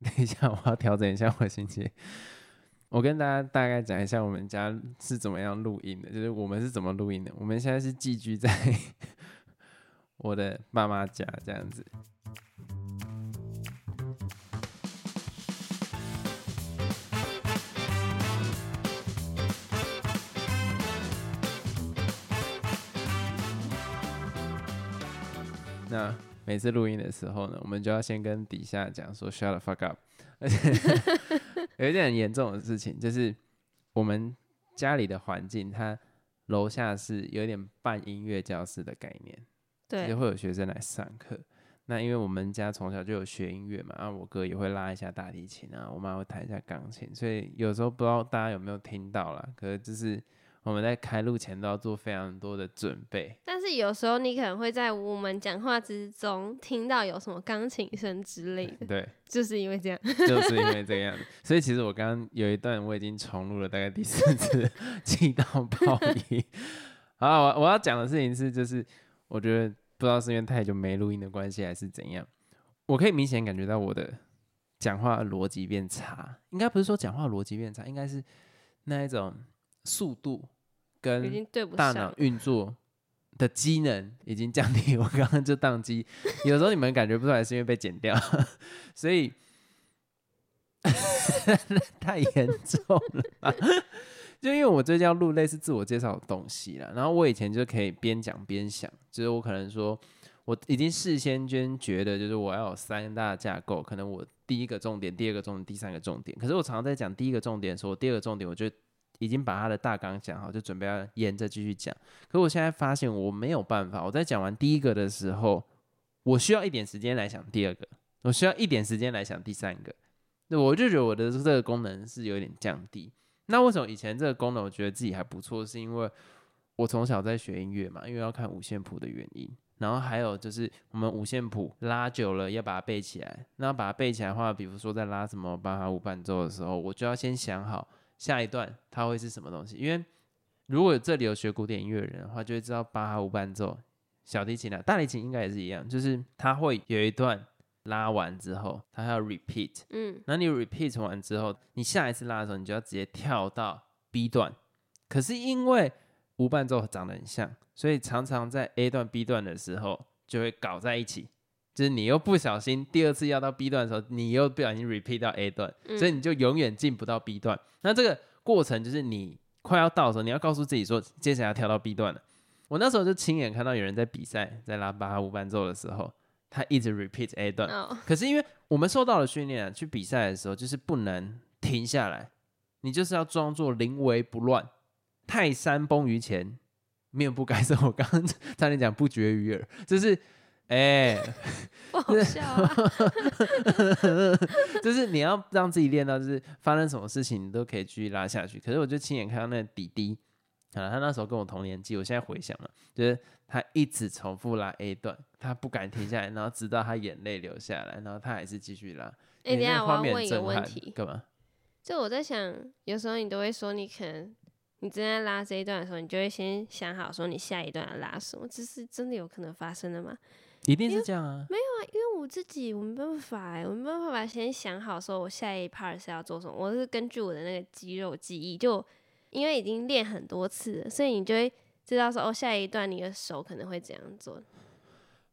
等一下，我要调整一下我心情。我跟大家大概讲一下我们家是怎么样录音的，就是我们是怎么录音的。我们现在是寄居在 我的爸妈家这样子。每次录音的时候呢，我们就要先跟底下讲说 “shut the fuck up”，而 且有一件很严重的事情，就是我们家里的环境，它楼下是有点半音乐教室的概念，对，就会有学生来上课。那因为我们家从小就有学音乐嘛，然后我哥也会拉一下大提琴啊，我妈会弹一下钢琴，所以有时候不知道大家有没有听到啦，可是就是。我们在开录前都要做非常多的准备，但是有时候你可能会在我们讲话之中听到有什么钢琴声之类的。对，就是因为这样，就是因为这个样子。所以其实我刚刚有一段我已经重录了，大概第四次，气到爆音。好，我我要讲的事情是，就是我觉得不知道是因为太久没录音的关系，还是怎样，我可以明显感觉到我的讲话逻辑变差。应该不是说讲话逻辑变差，应该是那一种。速度跟大脑运作的机能已经降低，我刚刚就宕机。有时候你们感觉不出来，是因为被剪掉，所以 太严重了。就因为我最近要录类似自我介绍的东西了，然后我以前就可以边讲边想，就是我可能说我已经事先先觉得，就是我要有三大架构，可能我第一个重点、第二个重点、第三个重点。可是我常常在讲第一个重点的时候，第二个重点，我觉得。已经把他的大纲讲好，就准备要沿着继续讲。可我现在发现我没有办法，我在讲完第一个的时候，我需要一点时间来想第二个，我需要一点时间来想第三个。那我就觉得我的这个功能是有点降低。那为什么以前这个功能我觉得自己还不错？是因为我从小在学音乐嘛，因为要看五线谱的原因，然后还有就是我们五线谱拉久了要把它背起来。那把它背起来的话，比如说在拉什么巴哈五伴奏的时候，我就要先想好。下一段它会是什么东西？因为如果这里有学古典音乐人的话，就会知道巴哈无伴奏、小提琴啊、大提琴应该也是一样，就是它会有一段拉完之后，它要 repeat。嗯，那你 repeat 完之后，你下一次拉的时候，你就要直接跳到 B 段。可是因为无伴奏长得很像，所以常常在 A 段、B 段的时候就会搞在一起。就是你又不小心第二次要到 B 段的时候，你又不小心 repeat 到 A 段，所以你就永远进不到 B 段。那这个过程就是你快要到的时候，你要告诉自己说，接下来要跳到 B 段了。我那时候就亲眼看到有人在比赛，在拉巴哈无伴奏的时候，他一直 repeat A 段。可是因为我们受到了训练，去比赛的时候就是不能停下来，你就是要装作临危不乱，泰山崩于前面不改色。我刚刚 差点讲不绝于耳，就是。哎，不好笑啊！就是你要让自己练到，就是发生什么事情你都可以继续拉下去。可是我就亲眼看到那弟弟，啊，他那时候跟我同年纪，我现在回想了，就是他一直重复拉 A 段，他不敢停下来，然后直到他眼泪流下来，然后他还是继续拉。哎，等下我要问一个问题，干嘛？就我在想，有时候你都会说，你可能你正在拉这一段的时候，你就会先想好说你下一段要拉什么，这是真的有可能发生的吗？一定是这样啊！没有啊，因为我自己我没办法哎，我没办法先想好说我下一 part 是要做什么，我是根据我的那个肌肉记忆，就因为已经练很多次了，所以你就会知道说哦，下一段你的手可能会怎样做。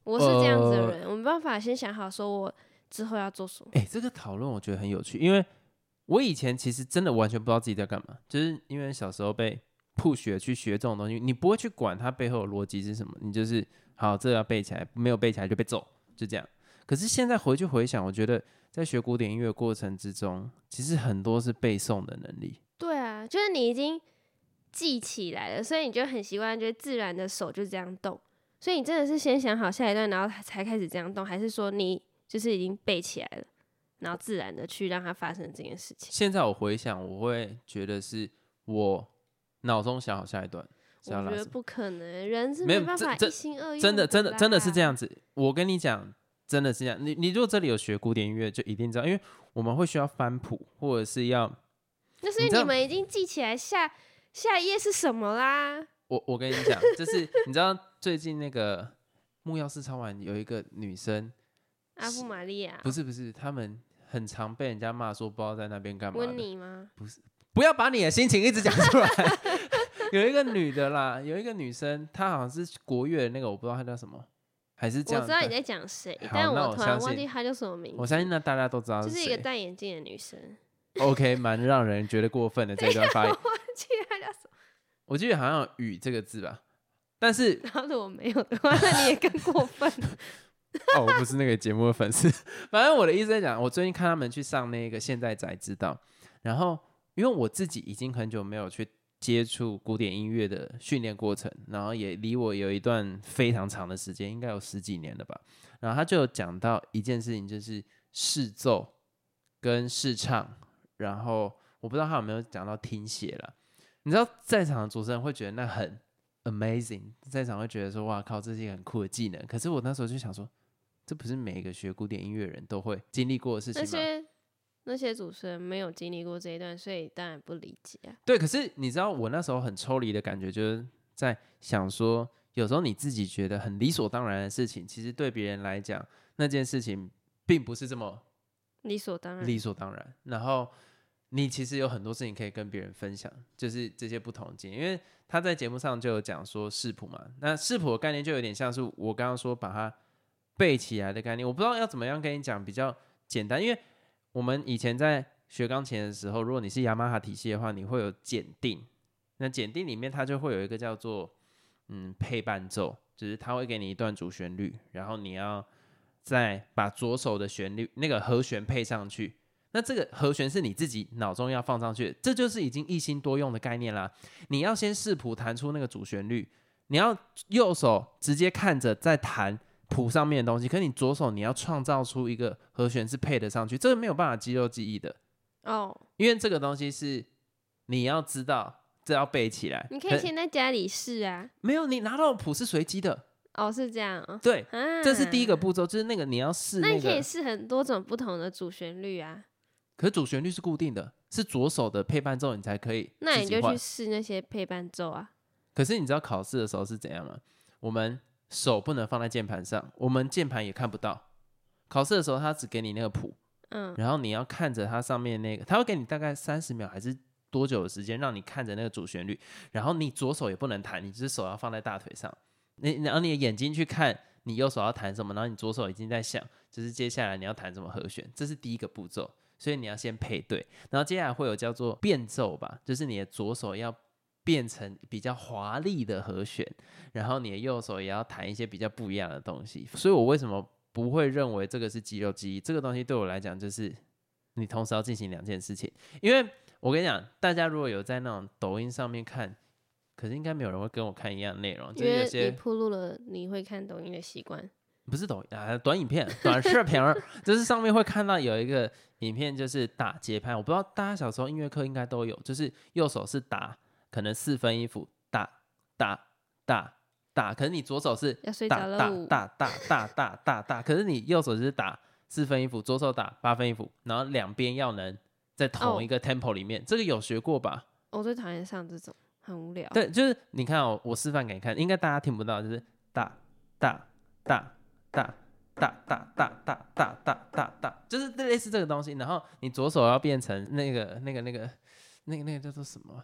我是这样子的人，我没办法先想好说我之后要做什么。哎，这个讨论我觉得很有趣，因为我以前其实真的完全不知道自己在干嘛，就是因为小时候被。不学去学这种东西，你不会去管它背后的逻辑是什么，你就是好，这要背起来，没有背起来就被揍，就这样。可是现在回去回想，我觉得在学古典音乐过程之中，其实很多是背诵的能力。对啊，就是你已经记起来了，所以你就很习惯，就自然的手就这样动。所以你真的是先想好下一段，然后才开始这样动，还是说你就是已经背起来了，然后自然的去让它发生这件事情？现在我回想，我会觉得是我。脑中想好下一段，我觉得不可能，人是没办法一心二用。真的，真的，真的是这样子。我跟你讲，真的是这样。你，你如果这里有学古典音乐，就一定知道，因为我们会需要翻谱，或者是要。那是你们已经记起来下下一页是什么啦。我我跟你讲，就是 你知道最近那个木曜四超玩有一个女生，阿布玛利亚，不是不是，他们很常被人家骂说不知道在那边干嘛的。温妮吗？不要把你的心情一直讲出来。有一个女的啦，有一个女生，她好像是国乐的那个，我不知道她叫什么，还是这样。我知道你在讲谁，但我突然忘记她叫什么名字。我相信那大家都知道就是是一个。戴眼镜的女生，OK，蛮让人觉得过分的这一段发言。忘记她叫什么。我记得好像有“雨”这个字吧，但是然后如果没有的话，那你也更过分。哦，我不是那个节目的粉丝。反正我的意思在讲，我最近看他们去上那个现在才知道，然后因为我自己已经很久没有去接触古典音乐的训练过程，然后也离我有一段非常长的时间，应该有十几年了吧。然后他就有讲到一件事情，就是试奏跟试唱，然后我不知道他有没有讲到听写了。你知道在场的主持人会觉得那很 amazing，在场会觉得说哇靠，这是一个很酷的技能。可是我那时候就想说，这不是每一个学古典音乐人都会经历过的事情吗？那些主持人没有经历过这一段，所以当然不理解啊。对，可是你知道我那时候很抽离的感觉，就是在想说，有时候你自己觉得很理所当然的事情，其实对别人来讲，那件事情并不是这么理所当然。理所当然。然后你其实有很多事情可以跟别人分享，就是这些不同的经验。因为他在节目上就有讲说视谱嘛，那视谱的概念就有点像是我刚刚说把它背起来的概念。我不知道要怎么样跟你讲比较简单，因为我们以前在学钢琴的时候，如果你是雅马哈体系的话，你会有检定。那检定里面它就会有一个叫做嗯配伴奏，就是它会给你一段主旋律，然后你要再把左手的旋律那个和弦配上去。那这个和弦是你自己脑中要放上去，这就是已经一心多用的概念啦。你要先视谱弹出那个主旋律，你要右手直接看着在弹谱上面的东西，可你左手你要创造出一个和弦是配得上去，这个没有办法肌肉记忆的，哦，因为这个东西是你要知道，这要背起来。你可以先在家里试啊。没有你拿到的谱是随机的，哦，是这样哦。对，啊，这是第一个。步骤，就是那个你要试那那你可以，试很多种不同的主旋律啊。可是主旋律是固定的，是左手的配伴奏你才可以那你就去试那些配伴奏啊。可是你知道考试的时候是怎样吗？我们手不能放在键盘上，我们键盘也看不到。考试的时候，他只给你那个谱，嗯，然后你要看着它上面那个，他会给你大概三十秒还是多久的时间，让你看着那个主旋律。然后你左手也不能弹，你只是手要放在大腿上，你然后你的眼睛去看你右手要弹什么，然后你左手已经在想，就是接下来你要弹什么和弦，这是第一个步骤。所以你要先配对，然后接下来会有叫做变奏吧，就是你的左手要变成比较华丽的和弦，然后你的右手也要弹一些比较不一样的东西。所以我为什么不会认为这个是肌肉记忆？这个东西对我来讲就是你同时要进行两件事情。因为我跟你讲，大家如果有在那种抖音上面看，可是应该没有人会跟我看一样的内容，就是有些铺路了你会看抖音的习惯。不是抖音啊，短影片、短视频儿，就是上面会看到有一个影片，就是打节拍。我不知道大家小时候音乐课应该都有，就是右手是打可能四分音符，打打打打，可是你左手是打打打打打打打打，可是你右手就是打四分音符，左手打八分音符，然后两边要能在同哦一个 tempo 里面，这个有学过吧？我最讨厌上这种，很无聊。对，就是你看哦，我示范给你看，应该大家听不到，就是打打打打打打打打打打打打，就是类似这个东西。然后你左手要变成那个那个那个那个那个叫做什么？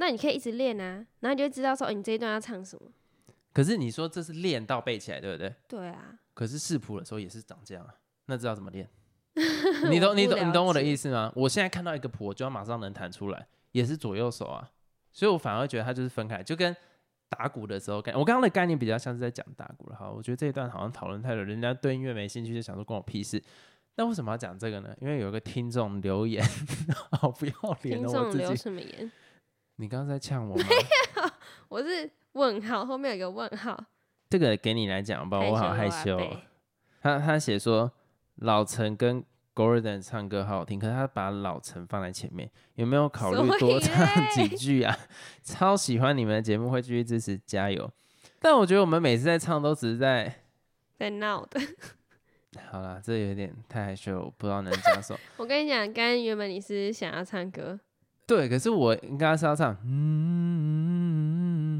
那你可以一直练啊，然后你就知道说，哦，你这一段要唱什么。可是你说这是练到背起来，对不对？对啊，可是视谱的时候也是长这样啊，那知道怎么练？你懂你懂你懂我的意思？吗？我现在看到一个谱，我就要马上能弹出来，也是左右手啊，所以我反而觉得它就是分开，就跟打鼓的时候概，我刚刚的概念比较像是在讲打鼓了。哈，我觉得这一段好像讨论太多，人家对音乐没兴趣，就想说关我屁事。那为什么要讲这个呢？因为有一个听众留言，好不要脸听哦，我众留自己。什么言？你刚刚在呛我吗？我是问号，后面有个问号，这个给你来讲吧，我好害羞。他他写说，老陈跟 Gordon 唱歌好好听，可是他把老陈放在前面，有没有考虑多唱几句啊？超喜欢你们的节目，会继续支持，加油！但我觉得我们每次在唱都只是在，在闹的。好啦，这有点太害羞了，我不知道能讲什么。我跟你讲，刚刚原本你是想要唱歌，对，可是我应该是要唱，嗯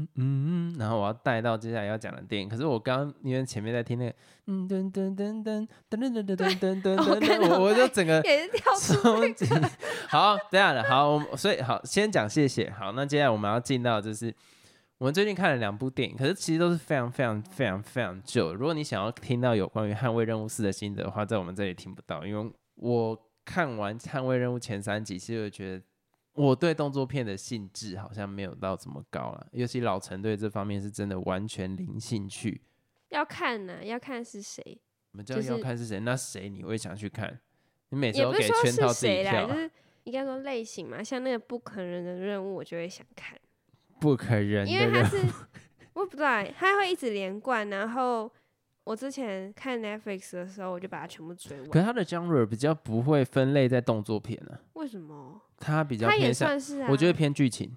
嗯嗯，然后我要带到接下来要讲的电影。可是我刚刚因为前面在听那个，嗯噔噔噔噔噔噔噔噔噔噔 我看到噔，我我就整个也是跳出冲击。好，这样的好，我们所以好，先讲谢谢。好，那接下来我们要进到就是我们最近看了两部电影，可是其实都是非常非常非常非常旧。如果你想要听到有关于《捍卫任务四》的心得的话，在我们这里听不到，因为我看完《捍卫任务》前三集，其实我觉得我对动作片的兴致好像没有到这么高了，尤其老陈对这方面是真的完全零兴趣。要看呢、要看是谁，我们就就是要看是谁，那谁你会想去看？你每次都给圈套是自己跳就，是应该说类型嘛，像那个不可能的任务，我就会想看，不可人的人因为它是 我不知道欸，它会一直连贯，然后我之前看 Netflix 的时候，我就把它全部追完。可是它的 genre 比较不会分类在动作片呢、为什么？它比较它也偏向，算是啊，我觉得偏剧情。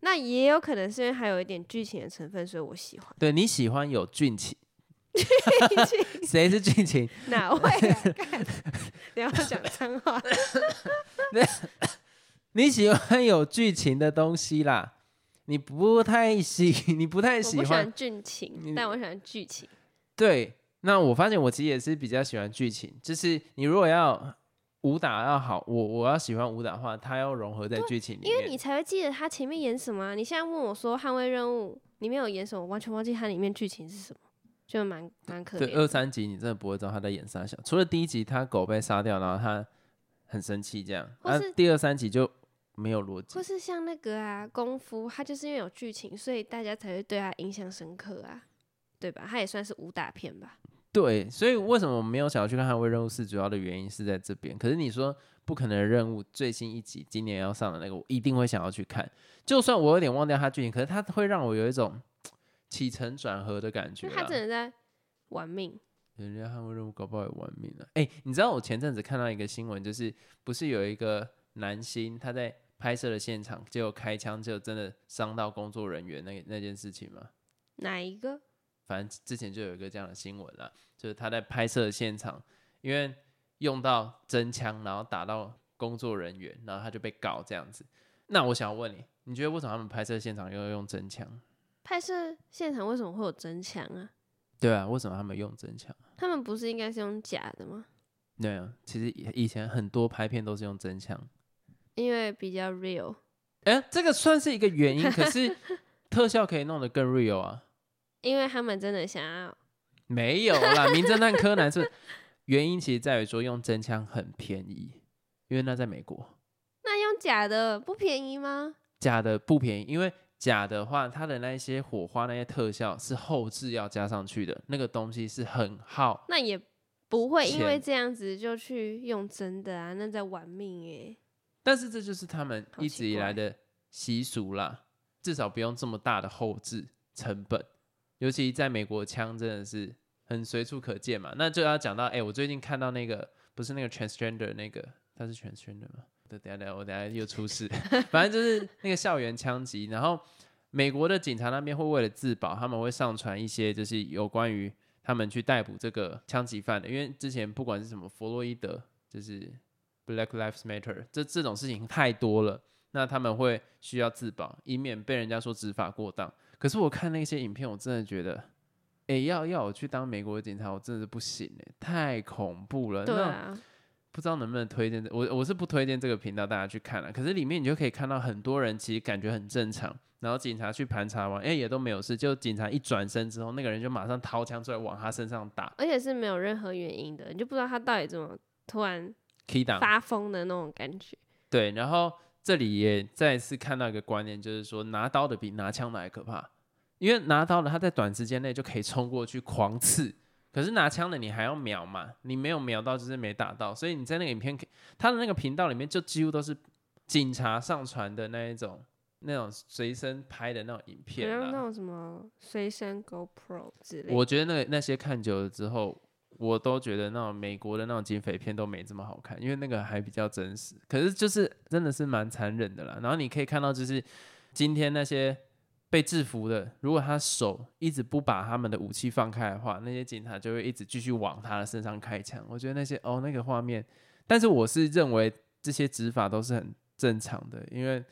那也有可能是因为还有一点剧情的成分，所以我喜欢。对你喜欢有 剧情，谁是剧情？哪位啊？干不要讲脏话。你喜欢有剧情的东西啦。你不太喜，你不太我喜欢不喜欢剧情，但我喜欢剧情。对，那我发现我其实也是比较喜欢剧情，就是你如果要武打要好，我我要喜欢武打的话，它要融合在剧情里面。因为你才会记得他前面演什么啊、你现在问我说《捍卫任务》里面有演什么，我完全忘记它里面剧情是什么，就蛮蛮可对怜的。二三集，你真的不会知道他在演啥小。除了第一集他狗被杀掉，然后他很生气这样，啊或是，第二三集就没有逻辑或。是像那个啊，功夫，它就是因为有剧情，所以大家才会对它印象深刻啊，对吧？它也算是武打片吧。对，所以为什么我没有想要去看《捍卫任务四》，主要的原因是在这边。可是你说不可能的任务最新一集今年要上的那个，我一定会想要去看。就算我有点忘掉它剧情，可是它会让我有一种 起承转合的感觉就他啦。真的在玩命，人家捍卫任务搞不好也玩命了。哎、你知道我前阵子看到一个新闻，就是不是有一个男星他在拍摄的现场，结果开枪，就真的伤到工作人员那那件事情吗？哪一个？反正之前就有一个这样的新闻啦，就是他在拍摄现场，因为用到真枪，然后打到工作人员，然后他就被告这样子。那我想要问你，你觉得为什么他们拍摄现场要用真枪？拍摄现场为什么会有真枪啊？对啊，为什么他们用真枪？他们不是应该是用假的吗？对啊，其实以以前很多拍片都是用真枪。因为比较 real。哎、这个算是一个原因，可是特效可以弄得更 real 啊。因为他们真的想要，没有啦，名侦探柯南是原因，其实在于说用真枪很便宜，因为那在美国，那用假的不便宜吗？假的不便宜，因为假的话，它的那一些火花那些特效是后置要加上去的，那个东西是很耗。那也不会因为钱这样子就去用真的啊，那在玩命哎、但是这就是他们一直以来的习俗啦，至少不用这么大的后置成本，尤其在美国枪真的是很随处可见嘛。那就要讲到，哎、我最近看到那个不是那个 transgender 那个，他是 transgender 吗？等下等下，我等下又出事，反正就是那个校园枪击，然后美国的警察那边会为了自保，他们会上传一些就是有关于他们去逮捕这个枪击犯的，因为之前不管是什么弗洛伊德，就是 Black Lives Matter 这这种事情太多了，那他们会需要自保，以免被人家说执法过当。可是我看那些影片，我真的觉得，哎、要要我去当美国的警察，我真的是不行哎、太恐怖了。那对啊，不知道能不能推荐这我我是不推荐这个频道大家去看了、可是里面你就可以看到很多人其实感觉很正常，然后警察去盘查完，哎、也都没有事，就警察一转身之后，那个人就马上掏枪出来往他身上打而且是没有任何原因的，你就不知道他到底怎么突然。发疯的那种感觉。对，然后这里也再次看到一个观念，就是说拿刀的比拿枪的还可怕，因为拿刀的他在短时间内就可以冲过去狂刺，可是拿枪的你还要瞄嘛，你没有瞄到就是没打到，所以你在那个影片可，他的那个频道里面就几乎都是警察上传的那一种那种随身拍的那种影好片啦。像那种什么随身 GoPro 之类的。我觉得那个那些看久了之后，我都觉得那种美国的那种警匪片都没这么好看，因为那个还比较真实。可是就是真的是蛮残忍的啦。然后你可以看到，就是今天那些被制服的，如果他手一直不把他们的武器放开的话，那些警察就会一直继续往他的身上开枪。我觉得那些哦那个画面，但是我是认为这些执法都是很正常的，因为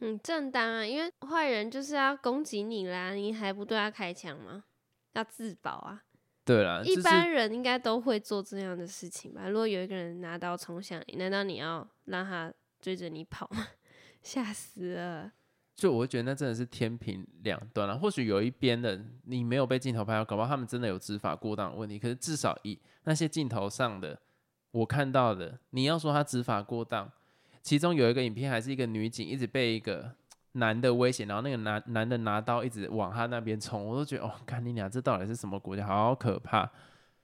嗯正当啊，因为坏人就是要攻击你啦，你还不对他开枪吗？要自保啊。对啦，一般人应该都会做这样的事情吧？如果有一个人拿刀冲向你，难道你要让他追着你跑吗？吓死了！就我会觉得那真的是天平两端了、或许有一边的你没有被镜头拍到，搞不好他们真的有执法过当的问题。可是至少以那些镜头上的我看到的，你要说他执法过当，其中有一个影片还是一个女警一直被一个男的威胁，然后那个男男的拿刀一直往他那边冲，我都觉得哦，看你俩这到底是什么国家，好可怕。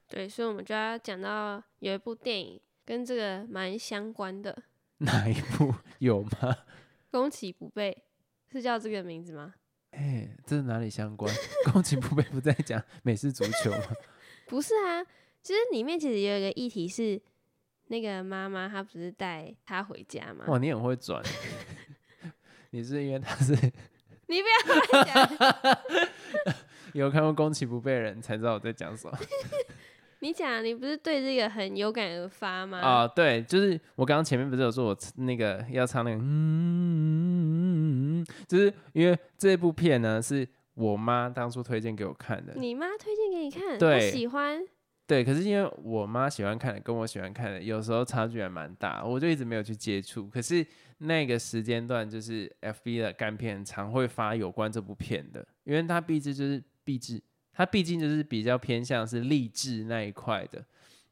对，所以我们就要讲到有一部电影跟这个蛮相关的，《哪一部有吗？攻其不备》是叫这个名字吗？哎，这是哪里相关？攻其不备不在讲美式足球吗？不是啊，其实里面其实有一个议题是，那个妈妈她不是带他回家吗？哇，你很会转。你是因为他是你不要乱讲，有看过宫崎不备人才知道我在讲什么 你讲你不是对这个很有感而发吗？啊、对，就是我刚刚前面不是有说我那个要唱那个嗯，就是因为这部片呢是我妈当初推荐给我看的，你妈推荐给你看，对我喜欢。对，可是因为我妈喜欢看的跟我喜欢看的有时候差距还蛮大，我就一直没有去接触。可是那个时间段就是 F B 的干片常会发有关这部片的，因为它毕竟就是励志，它毕竟就是比较偏向是励志那一块的。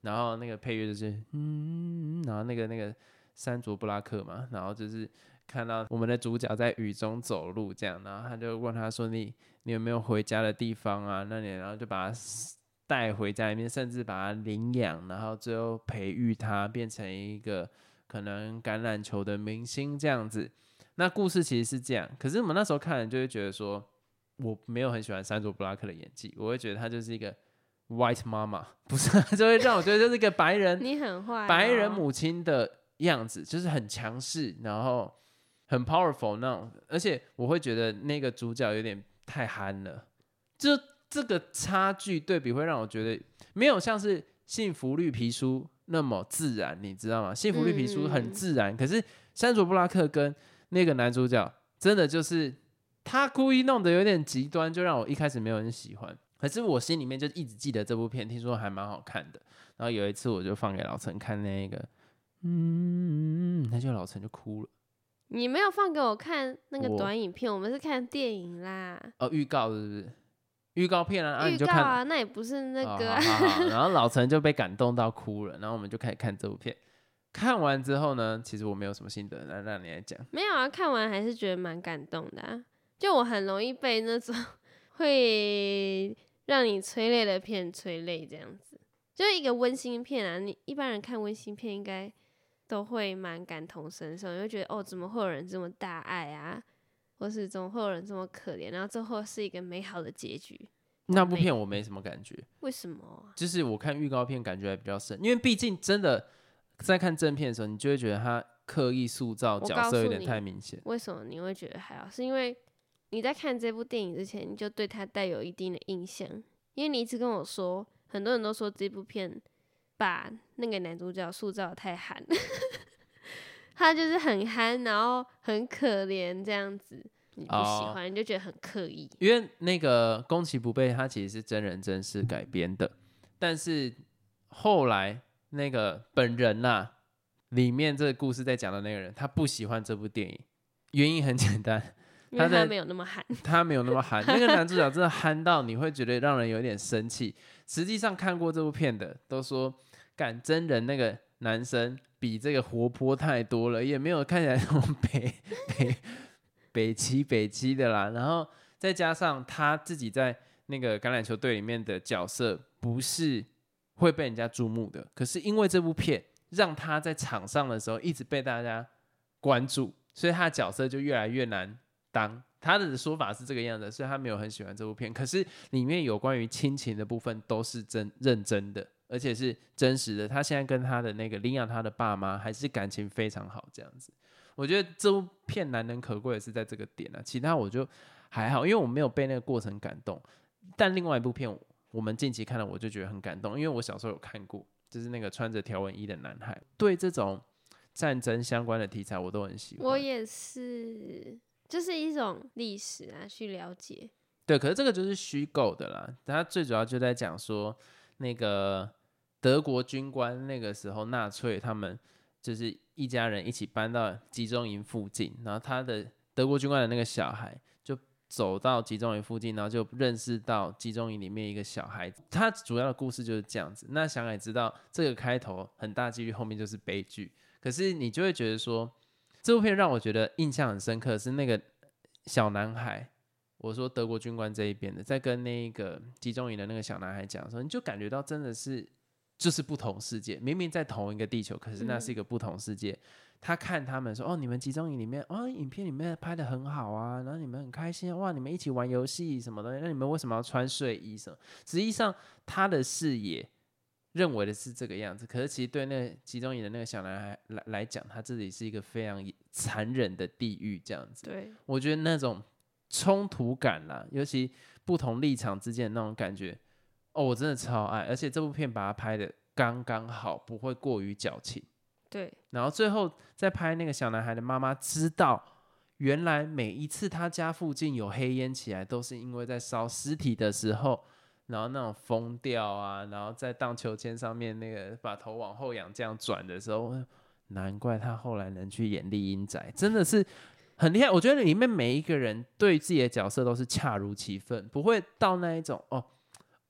然后那个配乐就是嗯，然后那个那个山卓布拉克嘛，然后就是看到我们的主角在雨中走路这样，然后他就问他说你你有没有回家的地方啊？那你然后就把他带回家里面，甚至把它领养，然后最后培育它变成一个可能橄榄球的明星这样子。那故事其实是这样，可是我们那时候看人就会觉得说，我没有很喜欢山卓布拉克的演技，我会觉得他就是一个 white mama，不是，就会让我觉得就是一个白人 你很坏、白人，母亲的样子，就是很强势，然后很 powerful 那种，而且我会觉得那个主角有点太憨了，就这个差距对比会让我觉得没有像是《幸福绿皮书》那么自然，你知道吗？《幸福绿皮书》很嗯自然，可是山卓布拉克跟那个男主角真的就是他故意弄得有点极端，就让我一开始没有人喜欢。可是我心里面就一直记得这部片，听说还蛮好看的。然后有一次我就放给老陈看那个，嗯，那就老陈就哭了。你没有放给我看那个短影片，我们是看电影啦，哦，预告是不是？预告片啊，预就看告啊，那也不是那哦个啊、好好好 然后老陈就被感动到哭了，然后我们就开始看这部片。看完之后呢，其实我没有什么心得，那让你来讲。没有啊，看完还是觉得蛮感动的、啊。就我很容易被那种会让你催泪的片催泪，这样子，就是一个温馨片啊。你一般人看温馨片应该都会蛮感同身受，你会觉得哦，怎么会有人这么大爱啊，或是怎么会有人这么可怜，然后最后是一个美好的结局。那部片我没什么感觉，为什么啊？就是我看预告片感觉还比较深，因为毕竟真的在看正片的时候，你就会觉得他刻意塑造角色有点太明显。为什么你会觉得还好？是因为你在看这部电影之前，你就对他带有一定的印象，因为你一直跟我说，很多人都说这部片把那个男主角塑造的太憨，他就是很憨，然后很可怜这样子，你不喜哦欢，你就觉得很刻意。因为那个宫崎不备，它其实是真人真事改编的，但是后来那个本人呐、里面这个故事在讲的那个人，他不喜欢这部电影，原因很简单，他他没有那么憨，他没有那么憨，那个男主角真的憨到你会觉得让人有点生气。实际上看过这部片的都说，敢真人那个男生比这个活泼太多了，也没有看起来那种北 北北齐北齐的啦。然后再加上他自己在那个橄榄球队里面的角色不是会被人家注目的，可是因为这部片让他在场上的时候一直被大家关注，所以他的角色就越来越难当。他的说法是这个样子，所以他没有很喜欢这部片。可是里面有关于亲情的部分都是真认真的，而且是真实的。他现在跟他的那个领养他的爸妈还是感情非常好，这样子。我觉得这部片难能可贵的是在这个点啊，其他我就还好，因为我没有被那个过程感动。但另外一部片，我们近期看了，我就觉得很感动，因为我小时候有看过，就是那个穿着条纹衣的男孩。对这种战争相关的题材，我都很喜欢。我也是，就是一种历史啊，去了解。对，可是这个就是虚构的啦。它最主要就在讲说，那个德国军官那个时候纳粹他们就是一家人一起搬到集中营附近，然后他的德国军官的那个小孩就走到集中营附近，然后就认识到集中营里面一个小孩子。他主要的故事就是这样子。那想也知道，这个开头很大几率后面就是悲剧。可是你就会觉得说，这部片让我觉得印象很深刻是那个小男孩。我说德国军官这一边的，在跟那个集中营的那个小男孩讲的时候，你就感觉到真的是就是不同世界。明明在同一个地球，可是那是一个不同世界。他看他们说：“哦，你们集中营里面，哦，影片里面拍的很好啊，然后你们很开心哇，你们一起玩游戏什么的，那你们为什么要穿睡衣？什么？实际上他的视野认为的是这个样子，可是其实对那个集中营的那个小男孩来来讲，他自己是一个非常残忍的地狱，这样子。对，我觉得那种。冲突感啦，尤其不同立场之间的那种感觉，哦，我真的超爱，而且这部片把它拍的刚刚好，不会过于矫情。对，然后最后在拍那个小男孩的妈妈知道，原来每一次他家附近有黑烟起来，都是因为在烧尸体的时候，然后那种疯掉啊，然后在荡秋千上面那个把头往后仰这样转的时候，难怪他后来能去演丽英仔，真的是。很厉害，我觉得里面每一个人对自己的角色都是恰如其分，不会到那一种哦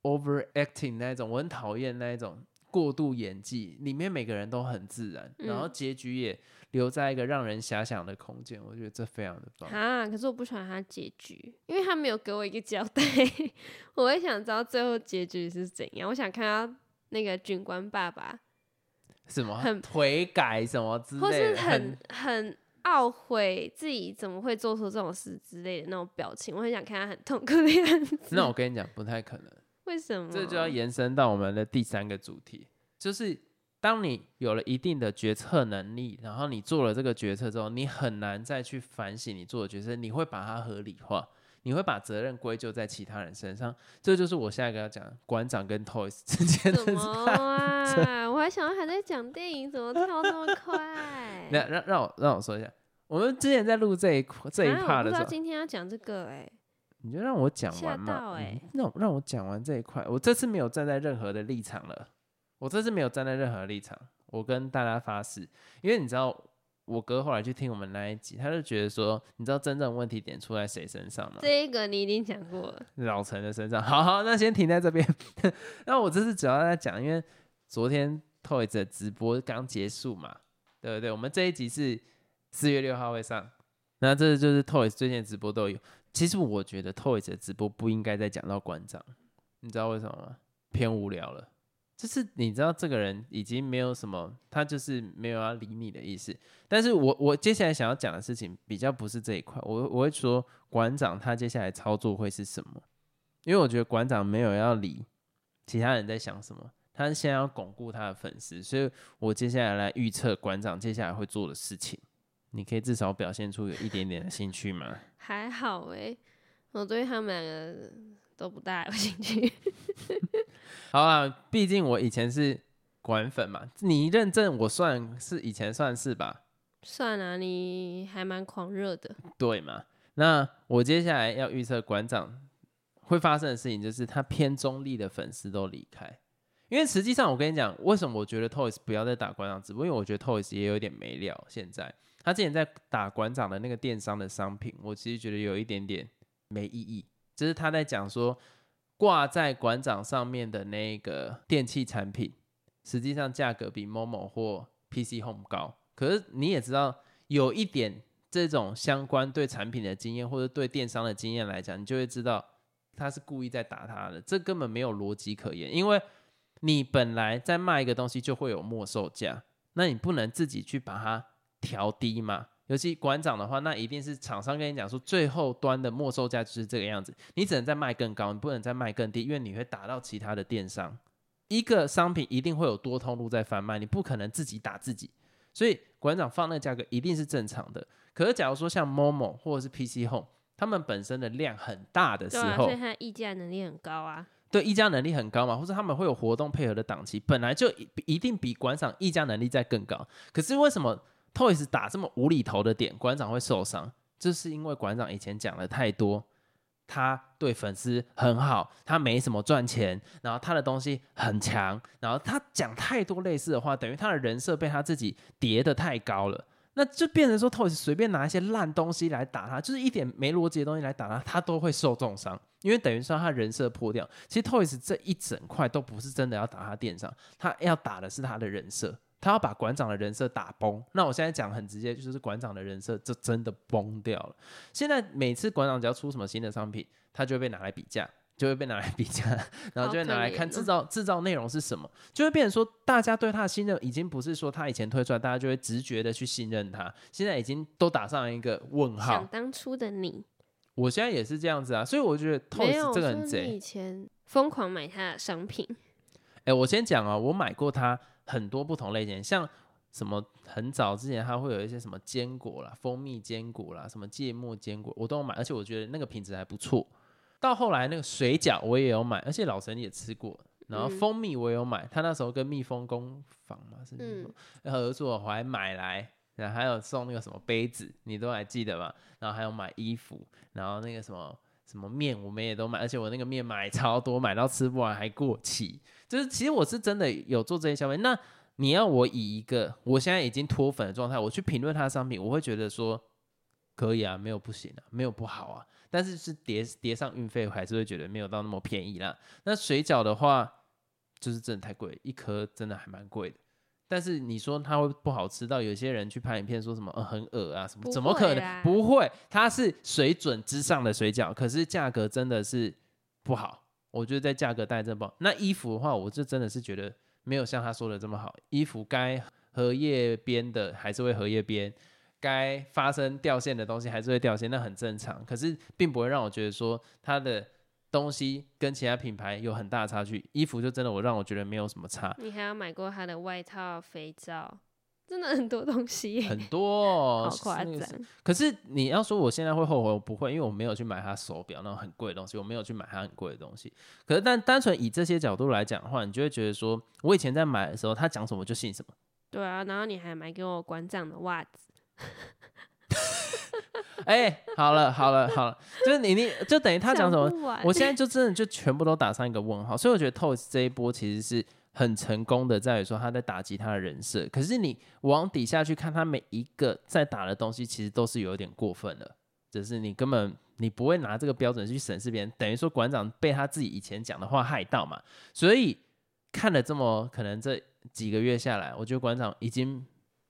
，overacting 那一种，我很讨厌那一种过度演技。里面每个人都很自然，然后结局也留在一个让人遐想的空间，我觉得这非常的棒。啊，可是我不喜欢他结局，因为他没有给我一个交代，我也想知道最后结局是怎样。我想看到那个军官爸爸什么很悔改什么之类的，或是很很。懊悔自己怎么会做出这种事之类的那种表情，我很想看他很痛苦的样子。那我跟你讲，不太可能。为什么？这就要延伸到我们的第三个主题，就是当你有了一定的决策能力，然后你做了这个决策之后，你很难再去反省你做的决策，你会把它合理化，你会把责任归咎在其他人身上。这就是我现在跟他讲馆长跟 Toys 之间的。什么啊？我还想还在讲电影，怎么跳那么快？那让让我让我说一下，我们之前在录这一块这一 part 的时候，今天要讲这个哎，你就让我讲完嘛，让让我讲完这一块。我这次没有站在任何的立场了，我这次没有站在任何立场，我跟大家发誓，因为你知道，我哥后来去听我们那一集，他就觉得说，你知道真正问题点出在谁身上吗？这一个你已经讲过了，老陈的身上。好好，那先停在这边。那我这次主要在讲，因为昨天 Toys 的直播刚结束嘛。对不对，我们这一集是四月六号会上，那这就是 Toys 最近直播都有。其实我觉得 Toys 的直播不应该再讲到馆长，你知道为什么吗？偏无聊了，就是你知道这个人已经没有什么，他就是没有要理你的意思。但是我我接下来想要讲的事情比较不是这一块，我我会说馆长他接下来操作会是什么？因为我觉得馆长没有要理其他人在想什么。他现在要巩固他的粉丝，所以我接下来来预测馆长接下来会做的事情。你可以至少表现出有一点点的兴趣吗？还好哎，我对他们两个都不大有兴趣。好啊，毕竟我以前是馆粉嘛，你认证我算是以前算是吧？算啊，你还蛮狂热的。对嘛？那我接下来要预测馆长会发生的事情，就是他偏中立的粉丝都离开。因为实际上，我跟你讲，为什么我觉得 Toys 不要再打馆长直播？因为我觉得 Toys 也有点没料。现在他之前在打馆长的那个电商的商品，我其实觉得有一点点没意义。就是他在讲说，挂在馆长上面的那个电器产品，实际上价格比 Momo 或 PC Home 高。可是你也知道，有一点这种相关对产品的经验或者对电商的经验来讲，你就会知道他是故意在打他的。这根本没有逻辑可言，因为。你本来在卖一个东西就会有末售价，那你不能自己去把它调低嘛？尤其馆长的话，那一定是厂商跟你讲说，最后端的末售价就是这个样子，你只能再卖更高，你不能再卖更低，因为你会打到其他的电商。一个商品一定会有多通路在贩卖，你不可能自己打自己，所以馆长放那个价格一定是正常的。可是假如说像 Momo 或者是 PC Home，他们本身的量很大的时对啊，候所以，它的议价能力很高啊。对议价能力很高嘛，或者他们会有活动配合的档期，本来就一一定比馆长议价能力在更高。可是为什么 Toys 打这么无厘头的点，馆长会受伤？就是因为馆长以前讲了太多，他对粉丝很好，他没什么赚钱，然后他的东西很强，然后他讲太多类似的话，等于他的人设被他自己叠得太高了。那就变成说，Toys 随便拿一些烂东西来打他，就是一点没逻辑的东西来打他，他都会受重伤，因为等于说他人设破掉。其实 Toys 这一整块都不是真的要打他店上，他要打的是他的人设，他要把馆长的人设打崩。那我现在讲很直接，就是馆长的人设这真的崩掉了。现在每次馆长只要出什么新的商品，他就会被拿来比价。就会被拿来比价，然后就会拿来看制造制造内容是什么，就会变成说，大家对他的信任已经不是说他以前推出来，大家就会直觉的去信任他，现在已经都打上一个问号想。当初的你，我现在也是这样子啊，所以我觉得没有 Toys 这个很说你贼以。前疯狂买他的商品，哎、我先讲啊，我买过他很多不同类型，像什么很早之前它会有一些什么坚果啦、蜂蜜坚果啦、什么芥末坚果，我都有买，而且我觉得那个品质还不错。到后来那个水饺我也有买，而且老陈也吃过。然后嗯蜂蜜我有买，他那时候跟蜜蜂工坊嘛是蜜蜂合作，我还买来，然后还有送那个什么杯子，你都还记得吧？然后还有买衣服，然后那个什么什么面我们也都买，而且我那个面买超多，买到吃不完还过期。就是其实我是真的有做这些消费。那你要我以一个我现在已经脱粉的状态，我去评论他的商品，我会觉得说可以啊，没有不行啊，没有不好啊。但是是叠叠上运费，我还是会觉得没有到那么便宜啦。那水饺的话，就是真的太贵，一颗真的还蛮贵的。但是你说它会不好吃到有些人去拍影片说什么、呃、很恶啊什么，怎么可能不会？它是水准之上的水饺，可是价格真的是不好。我觉得在价格带真的不好。那衣服的话，我就真的是觉得没有像他说的这么好。衣服该荷叶边的还是会荷叶边，该发生掉线的东西还是会掉线，那很正常。可是并不会让我觉得说它的东西跟其他品牌有很大的差距。衣服就真的我让我觉得没有什么差，你还要买过它的外套、肥皂，真的很多东西，很多、哦，好夸张。可是你要说我现在会后悔，我不会，因为我没有去买它手表那种很贵的东西，我没有去买它很贵的东西。可是但单纯以这些角度来讲的话，你就会觉得说，我以前在买的时候，他讲什么就信什么。对啊，然后你还买给我馆长的袜子，哎、好了好了好了，就是你你就等于他讲什么，我现在就真的就全部都打上一个问号，所以我觉得 Toys 这一波其实是很成功的，在于说他在打击他的人设。可是你往底下去看，他每一个在打的东西，其实都是有点过分了，只是你根本你不会拿这个标准去审视别人，等于说馆长被他自己以前讲的话害到嘛。所以看了这么可能这几个月下来，我觉得馆长已经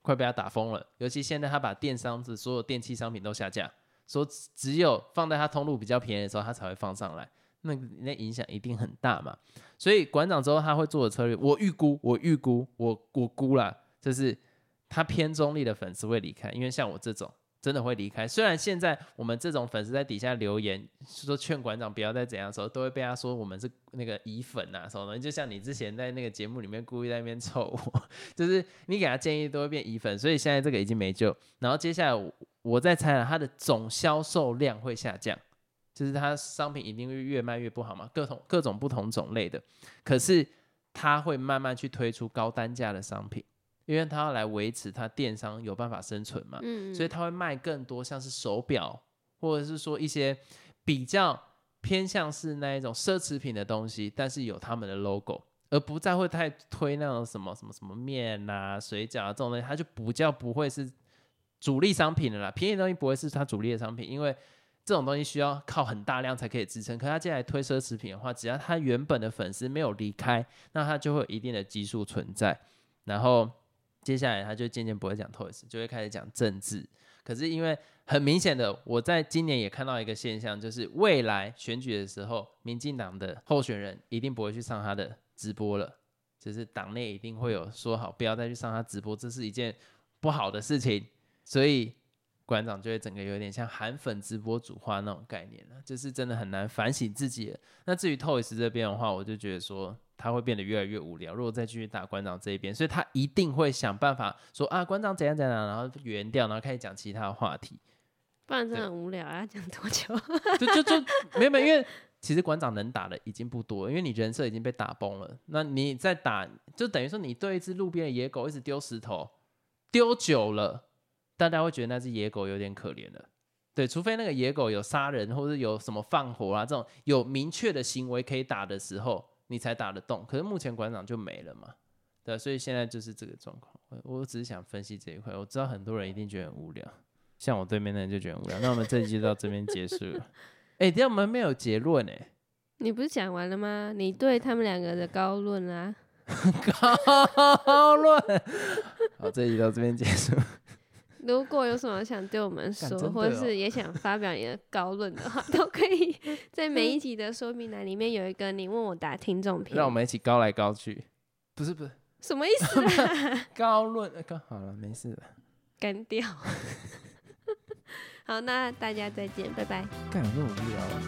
快被他打疯了，尤其现在他把电商的所有电器商品都下架。说只有放在他通路比较便宜的时候，他才会放上来，那那影响一定很大嘛。所以馆长之后他会做的策略，我预估，我预估，我我估啦，就是他偏中立的粉丝会离开，因为像我这种真的会离开。虽然现在我们这种粉丝在底下留言说劝馆长不要再怎样的时候，都会被他说我们是那个乙粉啊什么的，就像你之前在那个节目里面故意在那边臭我，就是你给他建议都会变乙粉，所以现在这个已经没救。然后接下来我我再猜了，它的总销售量会下降，就是它商品一定会越卖越不好嘛，各种各种不同种类的。可是它会慢慢去推出高单价的商品，因为他要来维持他电商有办法生存嘛，嗯，所以他会卖更多像是手表，或者是说一些比较偏向是那一种奢侈品的东西，但是有他们的 logo。而不再会太推那种什么什么什么面啊、水饺啊这种东西，它就不叫不会是主力商品了啦。便宜的东西不会是它主力的商品，因为这种东西需要靠很大量才可以支撑。可他接下来推奢侈品的话，只要他原本的粉丝没有离开，那他就会有一定的基数存在。然后接下来他就渐渐不会讲 Toys，就会开始讲政治。可是因为很明显的，我在今年也看到一个现象，就是未来选举的时候，民进党的候选人一定不会去上他的直播了，就是党内一定会有说好不要再去上他直播，这是一件不好的事情，所以馆长就会整个有点像韩粉直播主化那种概念了，就是真的很难反省自己了。那至于 Toys 这边的话，我就觉得说他会变得越来越无聊。如果再继续打馆长这一边，所以他一定会想办法说啊，馆长怎样怎样，然后圆掉，然后开始讲其他的话题。不然真的很无聊，要讲多久？就就就没有没有，因为其实馆长能打的已经不多，因为你人设已经被打崩了。那你再打，就等于说你对一只路边的野狗一直丢石头，丢久了，大家会觉得那只野狗有点可怜了。对，除非那个野狗有杀人或者有什么放火啊这种有明确的行为可以打的时候，你才打得动。可是目前馆长就没了嘛，对，所以现在就是这个状况。我我只是想分析这一块，我知道很多人一定觉得很无聊。像我对面的人就觉得无聊，那我们这一集就到这边结束了。哎，这样我们没有结论哎。你不是讲完了吗？你对他们两个的高论啊？高论。好，这一集到这边结束。如果有什么想对我们说，或者是也想发表你的高论的话，都可以在每一集的说明栏里面有一个你问我答听众评。让我们一起高来高去。不是不是，什么意思？高论，高好了，没事了。干掉。好，那大家再见，拜拜。干有这么无聊啊？